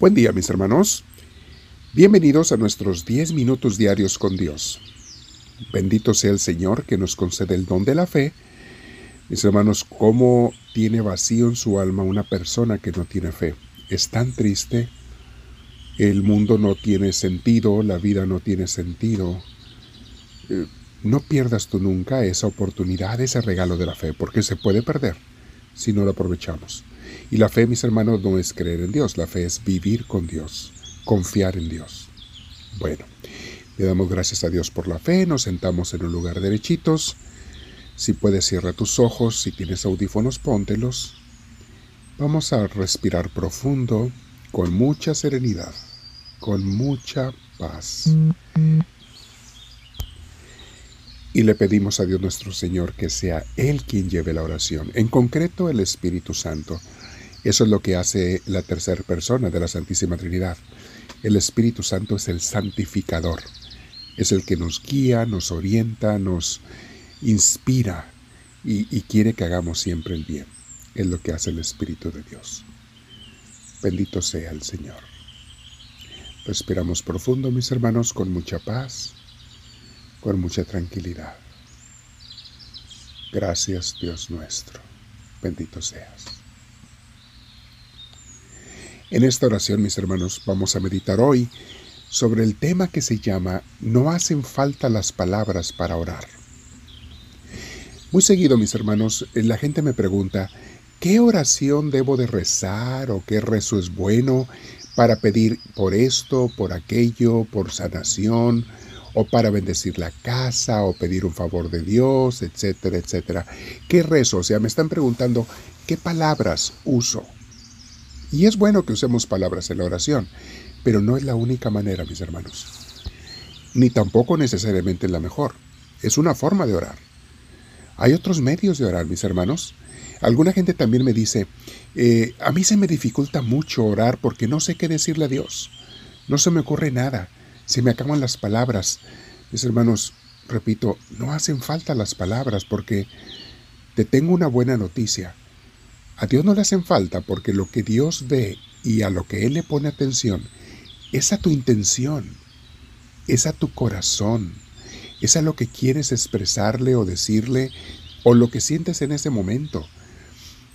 Buen día mis hermanos. Bienvenidos a nuestros 10 minutos diarios con Dios. Bendito sea el Señor que nos concede el don de la fe. Mis hermanos, ¿cómo tiene vacío en su alma una persona que no tiene fe? Es tan triste. El mundo no tiene sentido, la vida no tiene sentido. Eh, no pierdas tú nunca esa oportunidad, ese regalo de la fe, porque se puede perder si no lo aprovechamos. Y la fe, mis hermanos, no es creer en Dios, la fe es vivir con Dios, confiar en Dios. Bueno, le damos gracias a Dios por la fe, nos sentamos en un lugar derechitos. Si puedes, cierra tus ojos, si tienes audífonos, póntelos. Vamos a respirar profundo, con mucha serenidad, con mucha paz. Y le pedimos a Dios nuestro Señor que sea Él quien lleve la oración, en concreto el Espíritu Santo. Eso es lo que hace la tercera persona de la Santísima Trinidad. El Espíritu Santo es el santificador, es el que nos guía, nos orienta, nos inspira y, y quiere que hagamos siempre el bien. Es lo que hace el Espíritu de Dios. Bendito sea el Señor. Respiramos profundo, mis hermanos, con mucha paz con mucha tranquilidad. Gracias Dios nuestro, bendito seas. En esta oración, mis hermanos, vamos a meditar hoy sobre el tema que se llama No hacen falta las palabras para orar. Muy seguido, mis hermanos, la gente me pregunta, ¿qué oración debo de rezar o qué rezo es bueno para pedir por esto, por aquello, por sanación, o para bendecir la casa o pedir un favor de Dios, etcétera, etcétera. ¿Qué rezo? O sea, me están preguntando qué palabras uso. Y es bueno que usemos palabras en la oración, pero no es la única manera, mis hermanos. Ni tampoco necesariamente la mejor. Es una forma de orar. Hay otros medios de orar, mis hermanos. Alguna gente también me dice, eh, a mí se me dificulta mucho orar porque no sé qué decirle a Dios. No se me ocurre nada se me acaban las palabras. Mis hermanos, repito, no hacen falta las palabras porque te tengo una buena noticia. A Dios no le hacen falta porque lo que Dios ve y a lo que Él le pone atención es a tu intención, es a tu corazón, es a lo que quieres expresarle o decirle o lo que sientes en ese momento.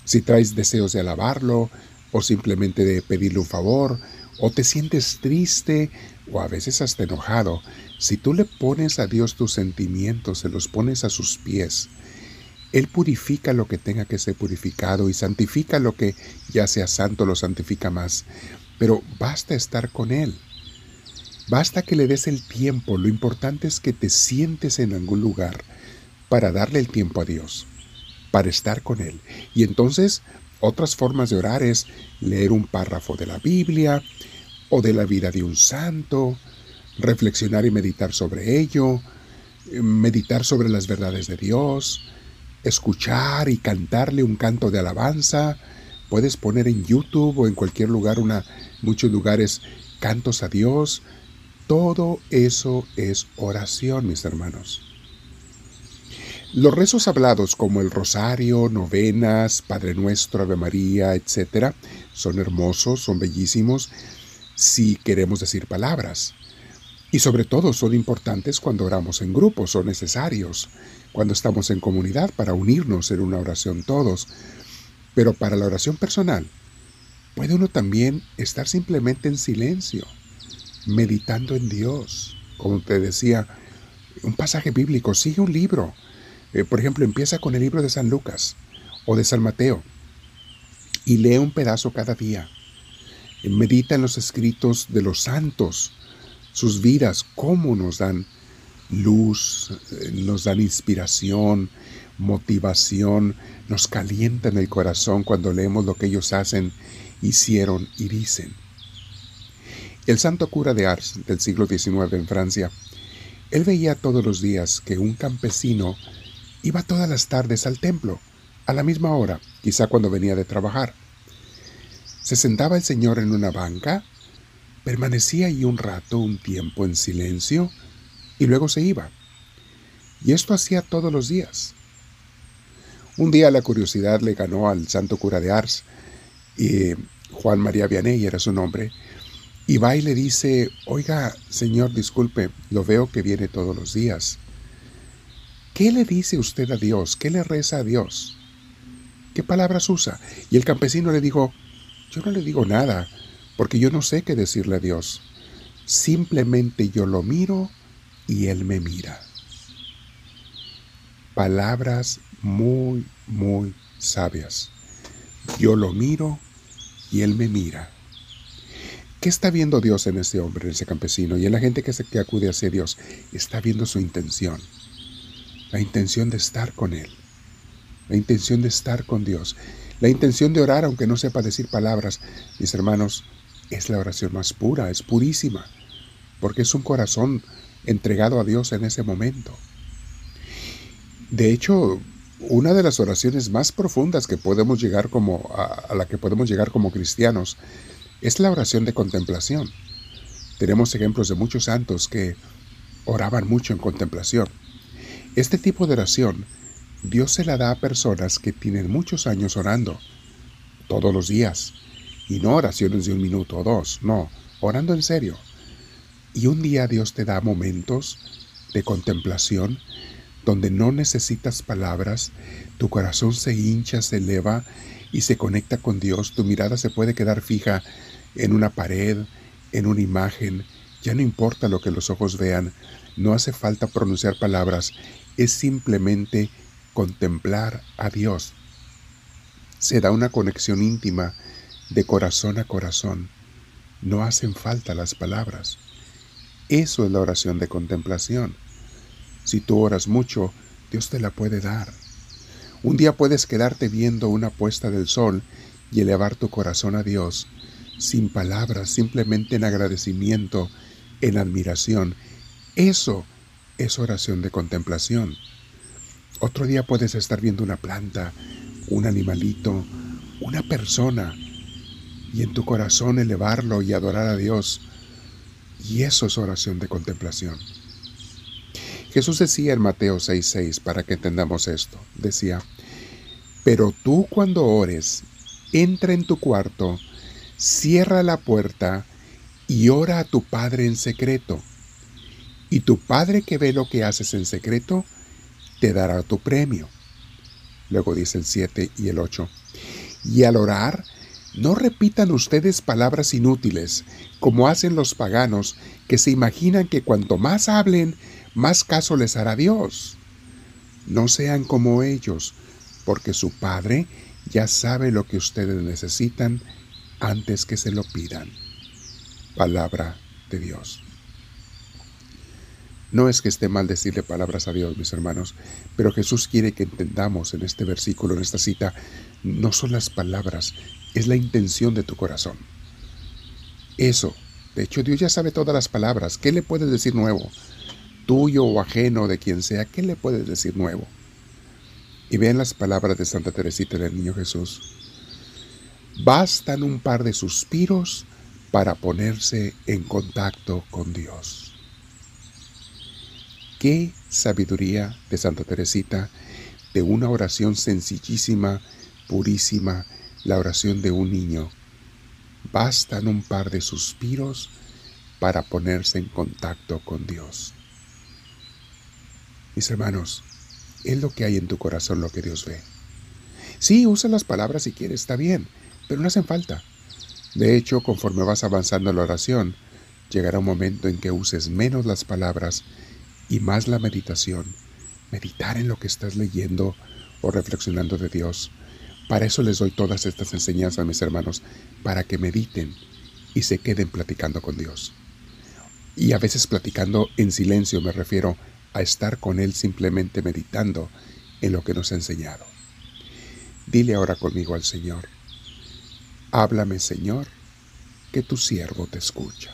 Si traes deseos de alabarlo o simplemente de pedirle un favor o te sientes triste o a veces hasta enojado, si tú le pones a Dios tus sentimientos, se los pones a sus pies, Él purifica lo que tenga que ser purificado y santifica lo que ya sea santo, lo santifica más. Pero basta estar con Él. Basta que le des el tiempo. Lo importante es que te sientes en algún lugar para darle el tiempo a Dios, para estar con Él. Y entonces otras formas de orar es leer un párrafo de la Biblia, o de la vida de un santo, reflexionar y meditar sobre ello, meditar sobre las verdades de Dios, escuchar y cantarle un canto de alabanza. Puedes poner en YouTube o en cualquier lugar, una, muchos lugares, cantos a Dios. Todo eso es oración, mis hermanos. Los rezos hablados como el rosario, novenas, Padre Nuestro, Ave María, etc., son hermosos, son bellísimos, si queremos decir palabras. Y sobre todo son importantes cuando oramos en grupo, son necesarios, cuando estamos en comunidad para unirnos en una oración todos. Pero para la oración personal, puede uno también estar simplemente en silencio, meditando en Dios. Como te decía, un pasaje bíblico, sigue un libro. Eh, por ejemplo, empieza con el libro de San Lucas o de San Mateo y lee un pedazo cada día medita en los escritos de los santos, sus vidas, cómo nos dan luz, eh, nos dan inspiración, motivación, nos calientan el corazón cuando leemos lo que ellos hacen, hicieron y dicen. El santo cura de Ars del siglo XIX en Francia, él veía todos los días que un campesino iba todas las tardes al templo, a la misma hora, quizá cuando venía de trabajar. Se sentaba el señor en una banca, permanecía allí un rato, un tiempo en silencio, y luego se iba. Y esto hacía todos los días. Un día la curiosidad le ganó al santo cura de Ars, y Juan María Vianney era su nombre, y va y le dice, oiga, señor, disculpe, lo veo que viene todos los días. ¿Qué le dice usted a Dios? ¿Qué le reza a Dios? ¿Qué palabras usa? Y el campesino le dijo, yo no le digo nada, porque yo no sé qué decirle a Dios. Simplemente yo lo miro y Él me mira. Palabras muy, muy sabias. Yo lo miro y Él me mira. ¿Qué está viendo Dios en ese hombre, en ese campesino y en la gente que, se, acude hacia Dios? Está viendo su intención. La intención de estar con Él. La intención de estar con Dios. La intención de orar aunque no sepa decir palabras. Mis hermanos, es la oración más pura, es purísima, porque es un corazón entregado a Dios en ese momento. De hecho, una de las oraciones más profundas que podemos llegar como a, la que podemos llegar como cristianos es la oración de contemplación. Tenemos ejemplos de muchos santos que oraban mucho en contemplación. Este tipo de oración Dios se la da a personas que tienen muchos años orando, todos los días, y no oraciones de un minuto o dos, no, orando en serio. Y un día Dios te da momentos de contemplación donde no necesitas palabras, tu corazón se hincha, se eleva y se conecta con Dios, tu mirada se puede quedar fija en una pared, en una imagen, ya no importa lo que los ojos vean, no hace falta pronunciar palabras, es simplemente contemplar a Dios. Se da una conexión íntima de corazón a corazón. No hacen falta las palabras. Eso es la oración de contemplación. Si tú oras mucho, Dios te la puede dar. Un día puedes quedarte viendo una puesta del sol y elevar tu corazón a Dios sin palabras, simplemente en agradecimiento, en admiración. Eso es oración de contemplación. Otro día puedes estar viendo una planta, un animalito, una persona, y en tu corazón elevarlo y adorar a Dios. Y eso es oración de contemplación. Jesús decía en Mateo 6:6, para que entendamos esto, decía, pero tú cuando ores, entra en tu cuarto, cierra la puerta y ora a tu Padre en secreto. Y tu Padre que ve lo que haces en secreto, te dará tu premio. Luego dice el 7 y el 8. Y al orar, no repitan ustedes palabras inútiles, como hacen los paganos, que se imaginan que cuanto más hablen, más caso les hará Dios. No sean como ellos, porque su Padre ya sabe lo que ustedes necesitan antes que se lo pidan. Palabra de Dios. No es que esté mal decirle palabras a Dios, mis hermanos, pero Jesús quiere que entendamos en este versículo, en esta cita, no son las palabras, es la intención de tu corazón. Eso, de hecho Dios ya sabe todas las palabras, ¿qué le puedes decir nuevo? Tuyo o ajeno de quien sea, ¿qué le puedes decir nuevo? Y vean las palabras de Santa Teresita del Niño Jesús. Bastan un par de suspiros para ponerse en contacto con Dios. Qué sabiduría de Santa Teresita, de una oración sencillísima, purísima, la oración de un niño. Bastan un par de suspiros para ponerse en contacto con Dios. Mis hermanos, es lo que hay en tu corazón lo que Dios ve. Sí, usa las palabras si quieres, está bien, pero no hacen falta. De hecho, conforme vas avanzando en la oración, llegará un momento en que uses menos las palabras y más la meditación, meditar en lo que estás leyendo o reflexionando de Dios. Para eso les doy todas estas enseñanzas a mis hermanos, para que mediten y se queden platicando con Dios. Y a veces platicando en silencio me refiero a estar con Él simplemente meditando en lo que nos ha enseñado. Dile ahora conmigo al Señor, háblame Señor, que tu siervo te escucha.